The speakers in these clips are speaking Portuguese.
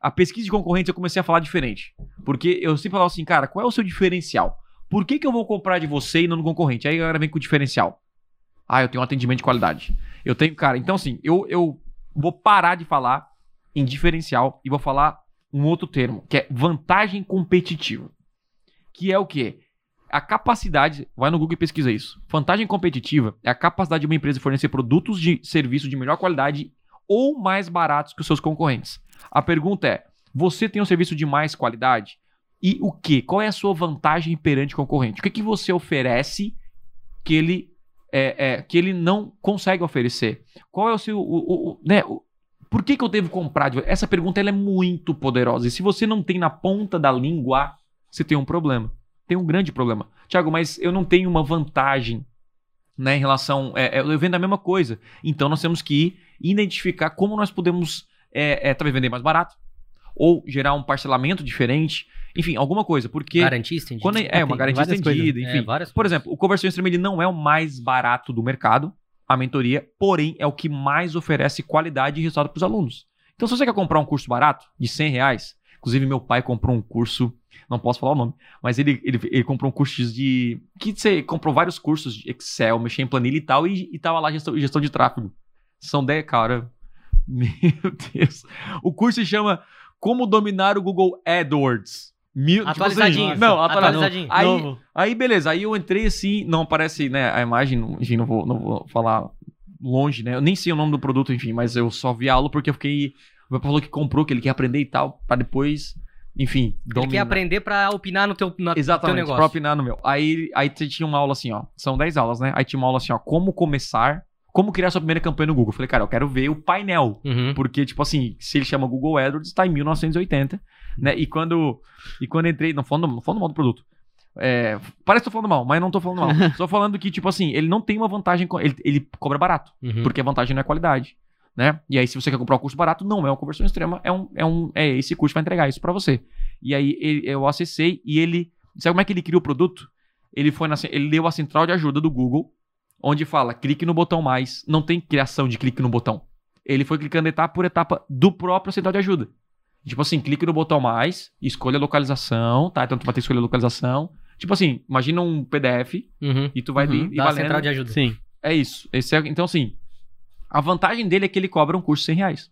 a pesquisa de concorrentes eu comecei a falar diferente. Porque eu sempre falava assim, cara, qual é o seu diferencial? Por que, que eu vou comprar de você e não no concorrente? Aí a galera vem com o diferencial. Ah, eu tenho um atendimento de qualidade. Eu tenho, cara, então assim, eu, eu vou parar de falar em diferencial e vou falar um outro termo, que é vantagem competitiva. Que é o quê? A capacidade, vai no Google e pesquisa isso. Vantagem competitiva é a capacidade de uma empresa fornecer produtos de serviço de melhor qualidade ou mais baratos que os seus concorrentes. A pergunta é: você tem um serviço de mais qualidade? E o que? Qual é a sua vantagem perante o concorrente? O que, que você oferece que ele, é, é, que ele não consegue oferecer? Qual é o seu. O, o, né, por que, que eu devo comprar? Essa pergunta ela é muito poderosa. E se você não tem na ponta da língua, você tem um problema. Tem um grande problema. Tiago, mas eu não tenho uma vantagem né, em relação. É, é eu vendo a mesma coisa. Então nós temos que identificar como nós podemos é, é, talvez vender mais barato ou gerar um parcelamento diferente, enfim, alguma coisa, porque garantia estendida. Quando é, é uma garantia estendida, enfim. É, por exemplo, o conversão extrema ele não é o mais barato do mercado, a mentoria, porém é o que mais oferece qualidade e resultado para os alunos. Então, se você quer comprar um curso barato de 100 reais, inclusive meu pai comprou um curso, não posso falar o nome, mas ele, ele, ele comprou um curso de. que você comprou vários cursos de Excel, mexer em planilha e tal, e, e tava lá gestão, gestão de tráfego. São 10, cara. Meu Deus. O curso se chama Como Dominar o Google AdWords. Mil, atualizadinho. Tipo assim, não, atualizadinho. Aí, novo. aí, beleza. Aí eu entrei assim, não aparece, né, a imagem, enfim, não vou, não vou falar longe, né? Eu nem sei o nome do produto, enfim, mas eu só vi a aula porque eu fiquei. O meu falou que comprou, que ele quer aprender e tal, pra depois, enfim, dominar. Ele quer aprender pra opinar no teu, no Exatamente, teu negócio. pra opinar no meu. Aí, aí tinha uma aula assim, ó. São 10 aulas, né? Aí tinha uma aula assim, ó. Como começar como criar sua primeira campanha no Google. Eu falei, cara, eu quero ver o painel. Uhum. Porque, tipo assim, se ele chama Google AdWords, está em 1980, né? E quando, e quando entrei, não falando, não falando mal do produto. É, parece que tô falando mal, mas não tô falando mal. Estou falando que, tipo assim, ele não tem uma vantagem, ele, ele cobra barato, uhum. porque a vantagem não é qualidade, né? E aí, se você quer comprar um curso barato, não é uma conversão extrema, é um, é um, é esse curso vai entregar isso para você. E aí, ele, eu acessei e ele, sabe como é que ele criou o produto? Ele foi na, ele leu a central de ajuda do Google onde fala clique no botão mais, não tem criação de clique no botão. Ele foi clicando etapa por etapa do próprio central de ajuda. Tipo assim, clique no botão mais, escolha a localização, tá? Então tu vai ter que escolher a localização. Tipo assim, imagina um PDF uhum, e tu vai uhum, e da valendo. central de ajuda. Sim. É isso. Esse é, então assim, a vantagem dele é que ele cobra um curso de 100 reais.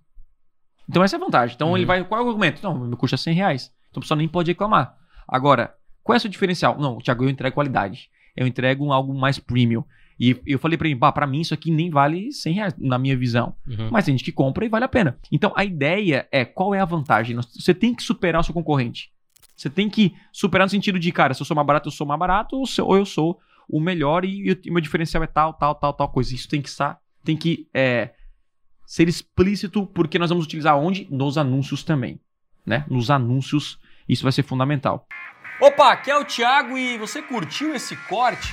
Então essa é a vantagem. Então uhum. ele vai, qual é o argumento? Não, meu curso é 100 reais. Então a pessoa nem pode reclamar. Agora, qual é o seu diferencial? Não, Thiago, eu entrego qualidade. Eu entrego algo mais premium. E eu falei para ele, para mim isso aqui nem vale 100 reais, na minha visão. Uhum. Mas tem gente que compra e vale a pena. Então a ideia é, qual é a vantagem? Você tem que superar o seu concorrente. Você tem que superar no sentido de, cara, se eu sou mais barato, eu sou mais barato, ou eu sou o melhor e o meu diferencial é tal, tal, tal, tal coisa. Isso tem que estar, tem que é, ser explícito, porque nós vamos utilizar onde? Nos anúncios também. Né? Nos anúncios, isso vai ser fundamental. Opa, aqui é o Thiago e você curtiu esse corte?